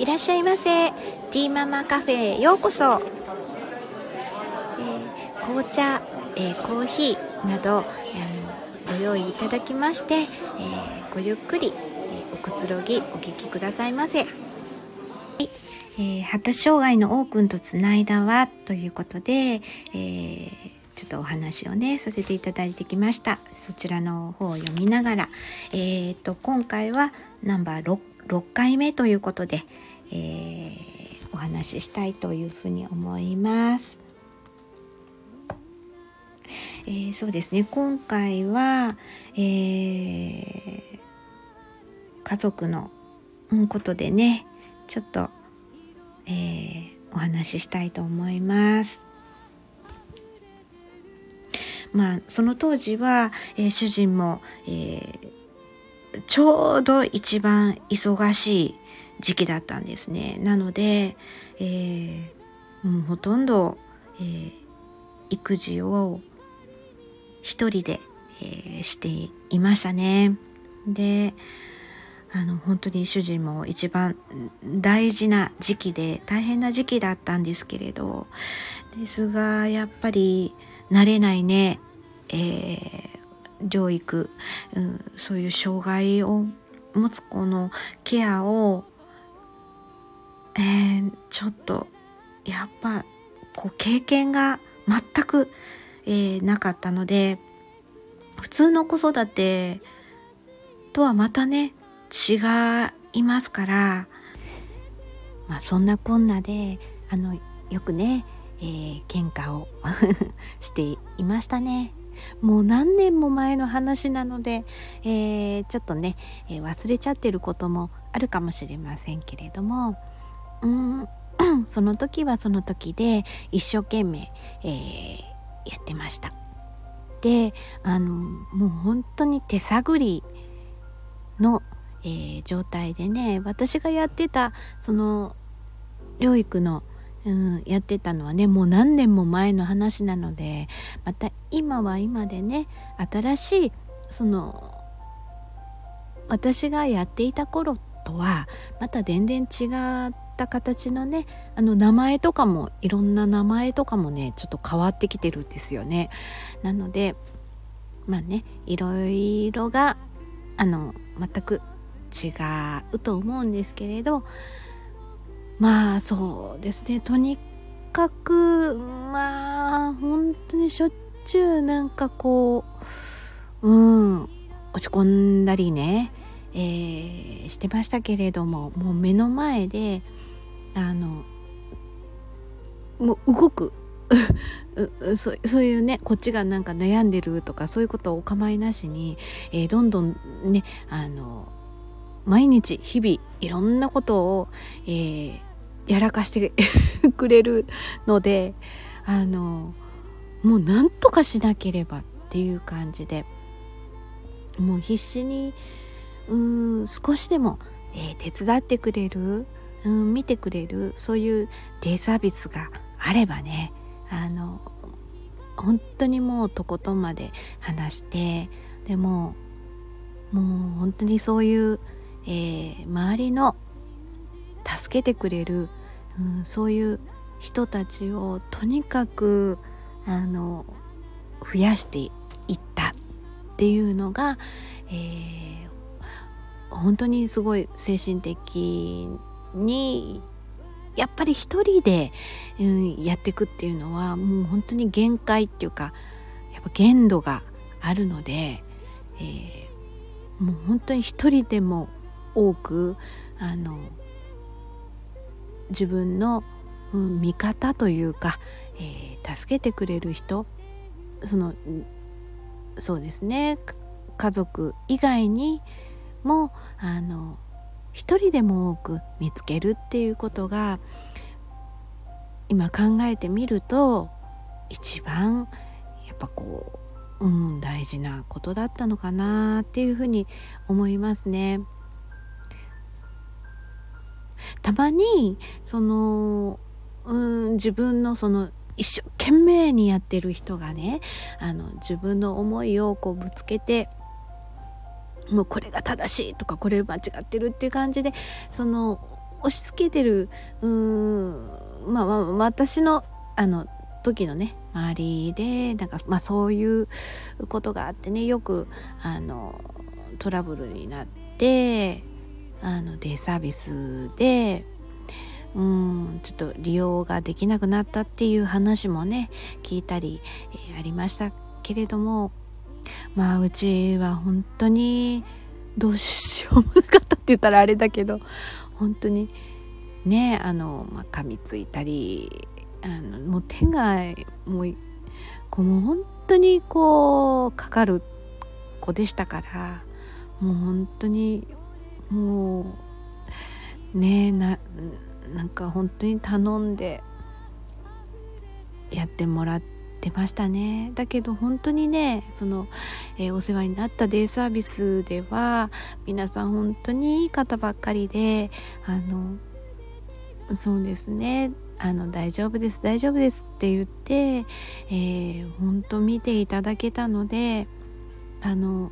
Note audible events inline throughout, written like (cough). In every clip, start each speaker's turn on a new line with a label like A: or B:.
A: いらっしゃいませ。ティーママカフェへようこそ、えー、紅茶、えー、コーヒーなどあのご用意いただきまして、え、ごゆっくり、えおくつろぎお聞きくださいませ、はい。え発達障害の王くんとつないだわということで、えちょっとお話をねさせていただいてきました。そちらの方を読みながら、えーと、今回はナンバー 6, 6回目ということで、えー、お話ししたいというふうに思います。えー、そうですね今回は、えー、家族のことでねちょっと、えー、お話ししたいと思います。まあその当時は、えー、主人も、えー、ちょうど一番忙しい時期だったんですね。なので、えー、もうほとんど、えー、育児を一人で、えー、していましたね。であの本当に主人も一番大事な時期で大変な時期だったんですけれどですがやっぱり慣れないね、えー、療育、うん、そういう障害を持つ子のケアを、え、ちょっとやっぱこう経験が全く、えー、なかったので普通の子育てとはまたね違いますからまあそんなこんなであのよくねえー、喧嘩を (laughs) していましたね。もう何年も前の話なので、えー、ちょっとね、えー、忘れちゃってることもあるかもしれませんけれどもうん (clears throat) その時はその時で一生懸命、えー、やってました。であのもう本当に手探りの、えー、状態でね私がやってたその療育のうん、やってたのはねもう何年も前の話なのでまた今は今でね新しいその私がやっていた頃とはまた全然違ってた形のねあの名前とかもいろんな名前とかもねちょっと変わってきてるんですよね。なのでまあねいろいろがあの全く違うと思うんですけれどまあそうですねとにかくまあ本当にしょっちゅうなんかこううん落ち込んだりね、えー、してましたけれどももう目の前であのもう動く。(laughs) そそういうねこっちがなんか悩んでるとかそういうことをお構いなしに、えー、どんどんねあの毎日日々いろんなことを、えー、やらかして (laughs) くれるのであのもうなんとかしなければっていう感じでもう必死にうん少しでも、えー、手伝ってくれるうん見てくれるそういうデイサービスがあればねあの本当にもうとことんまで話してでももう本当にそういう、えー、周りの助けてくれるうん、そういう人たちをとにかくあの増やしていったっていうのが、えー、本当にすごい精神的にやっぱり一人で、うん、やっていくっていうのはもう本当に限界っていうかやっぱ限度があるので、えー、もう本当に一人でも多くあの自分の、うん、味方というか、えー、助けてくれる人そのそうですね家族以外にもあの一人でも多く見つけるっていうことが今考えてみると一番やっぱこう、うん、大事なことだったのかなっていうふうに思いますね。たまにそのうん自分のその一生懸命にやってる人がねあの自分の思いをこうぶつけてもうこれが正しいとかこれ間違ってるっていう感じでその押し付けてるうーんまあ、まあ、私のあの時のね周りでなんか、まあ、そういうことがあってねよくあのトラブルになってあのデイサービスでうんちょっと利用ができなくなったっていう話もね聞いたり、えー、ありましたけれどもまあうちは本当にどうしようもなかったって言ったらあれだけど本当にねあの、まあ、噛みついたりあのもう手がもうこうもう本当にこうかかる子でしたからもう本当にもうねななんか本当に頼んでやってもらってましたね。だけど本当にねその、えー、お世話になったデイサービスでは皆さん本当にいい方ばっかりであのそうですね。あの大丈夫です大丈夫ですって言って、えー、本当見ていただけたのであの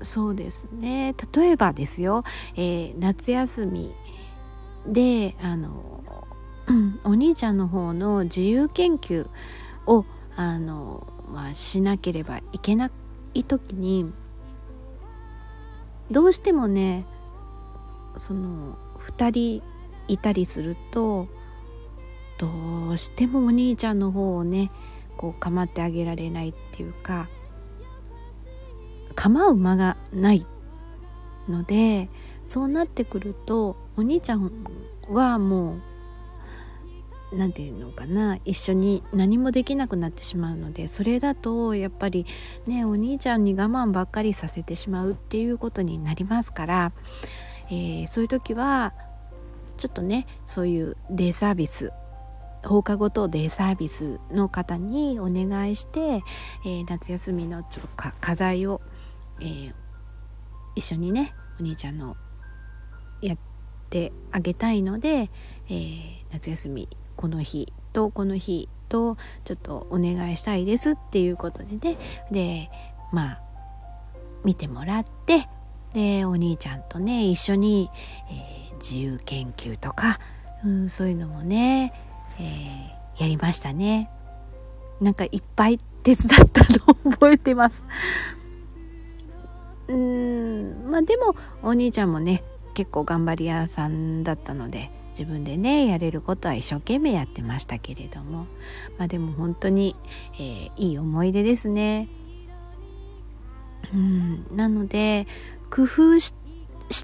A: そうですね。例えばですよ、えー、夏休みであの、お兄ちゃんの方の自由研究をあの、まあ、しなければいけない時にどうしてもねその2人いたりするとどうしてもお兄ちゃんの方をねこう構ってあげられないっていうか構う間がないのでそうなってくるとお兄ちゃんはもう何て言うのかな一緒に何もできなくなってしまうのでそれだとやっぱりねお兄ちゃんに我慢ばっかりさせてしまうっていうことになりますから、えー、そういう時はちょっとねそういうデイサービス放課後等デイサービスの方にお願いして、えー、夏休みのちょっと課題を、えー、一緒にねお兄ちゃんのやってあげたいので、えー、夏休みこの日とこの日とちょっとお願いしたいですっていうことでね。でまあ見てもらってでお兄ちゃんとね一緒に、えー、自由研究とか、うん、そういうのもね、えー、やりましたね。なんかいっぱい手伝ったの覚えてます。うんまあでもお兄ちゃんもね結構頑張り屋さんだったので自分でねやれることは一生懸命やってましたけれどもまあでも本当に、えー、いい思い出ですね。うんなので工夫し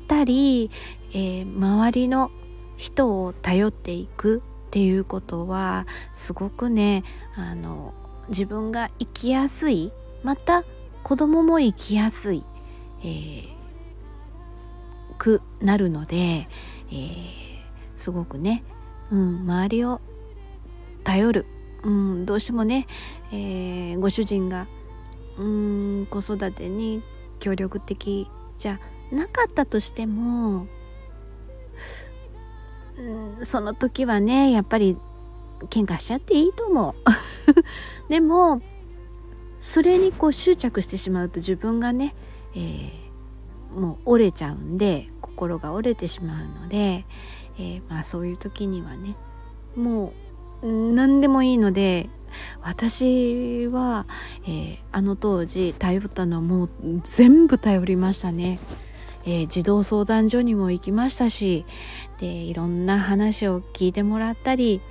A: たり、えー、周りの人を頼っていくっていうことはすごくねあの自分が生きやすいまた子供も生きやすい、えー、くなるので、えー、すごくね、うん、周りを頼る、うん、どうしてもね、えー、ご主人がうん子育てに協力的じゃなかったとしても、うん、その時はねやっぱり喧嘩しちゃっていいと思う。(laughs) でもそれにこう執着してしまうと自分がね、えーもう折れちゃうんで心が折れてしまうので、えー、まあ、そういう時にはねもう何でもいいので私は、えー、あの当時頼ったのはもう全部頼りましたね。えー、児童相談所にも行きましたしでいろんな話を聞いてもらったり、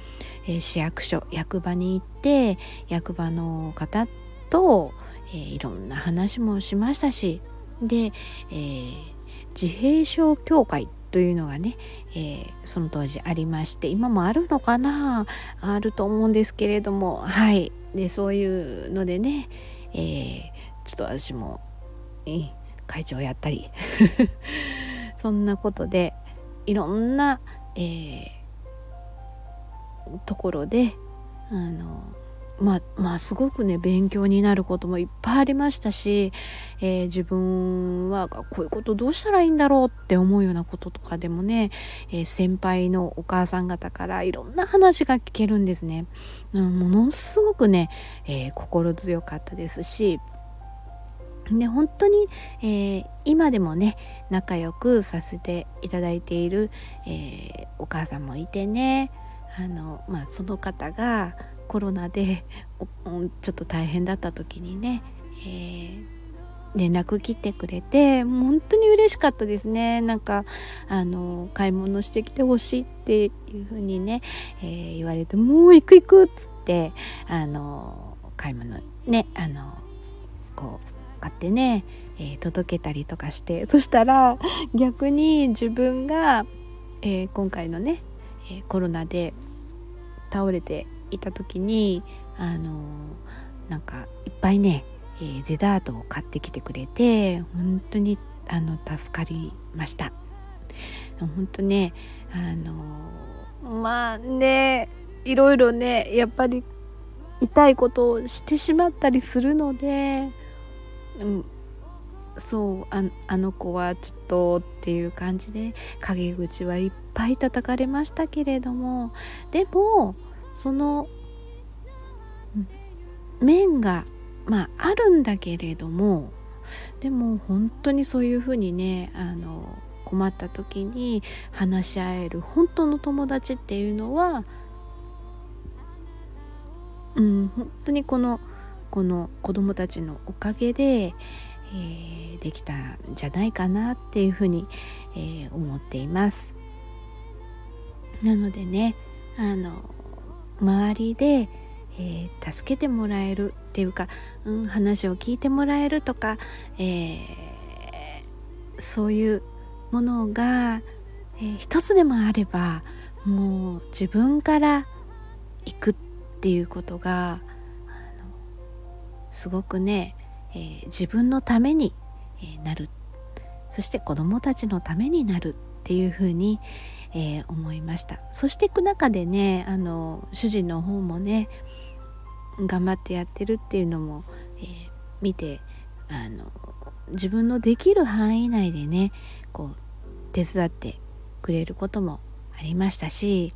A: えー、市役所役場に行って役場の方と、えいろんな話もしましたしで、えー、自閉症協会というのがね、えー、その当時ありまして今もあるのかな？あると思うんですけれどもはい。でそういうのでね、えー、ちょっと私も、えー、会長やったり (laughs) そんなことでいろんな、えー、ところであのまあ、まあすごくね勉強になることもいっぱいありましたし、えー、自分はこういうことどうしたらいいんだろうって思うようなこととかでもね、えー、先輩のお母さん方からいろんな話が聞けるんですね。うん、ものすごくね、えー、心強かったですしで本当に、えー、今でもね仲良くさせていただいている、えー、お母さんもいてねあの、まあ、その方がコロナでちょっと大変だった時にね、えー、連絡来てくれて本当に嬉しかったですね。なんかあの買い物してきてほしいっていう風にね、えー、言われてもう行く行くっつってあの買い物ねあのこう買ってね、えー、届けたりとかしてそしたら逆に自分が、えー、今回のね、えコロナで倒れていた時にあのなんかいっぱいねえー、デザートを買ってきてくれて本当にあの助かりました。本当ねあのまあねいろいろねやっぱり痛いことをしてしまったりするので、うん、そうああの子はちょっとっていう感じで陰口はいっぱい叩かれましたけれどもでもその面がまああるんだけれどもでも本当にそういうふうにねあの困った時に話し合える本当の友達っていうのはうん本当にこのこの子供たちのおかげで、えー、できたんじゃないかなっていうふうに、えー、思っています。なのでねあの周りで、えー、助けてもらえるっていうか、うん、話を聞いてもらえるとか、えー、そういうものが、えー、一つでもあればもう自分から行くっていうことがすごくね、えー、自分のために、えなる。そして子どもたちのためになるっていうふうに、えー、思いました。そしていく中でねあの主人の方もね頑張ってやってるっていうのも、えー、見てあの自分のできる範囲内でねこう手伝ってくれることもありましたし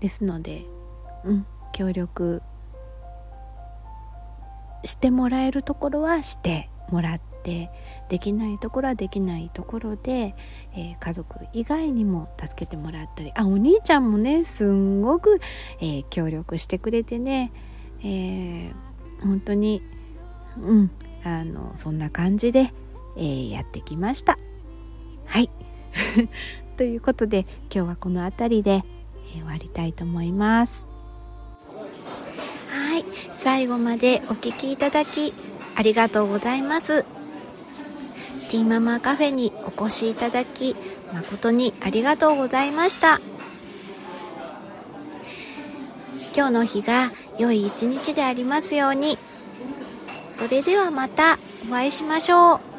A: ですのでうん協力してもらえるところはしてもらっててできないところはできないところで、えー、家族以外にも助けてもらったりあお兄ちゃんもねすんごく、えー、協力してくれてね、えー、本当にうんあのそんな感じで、えー、やってきました。はい (laughs) ということで今日はこの辺りで、え終わりたいと思います。はい最後までお聴きいただきありがとうございます。ティーママカフェにお越しいただき誠にありがとうございました。今日の日が良い一日でありますように。それではまたお会いしましょう。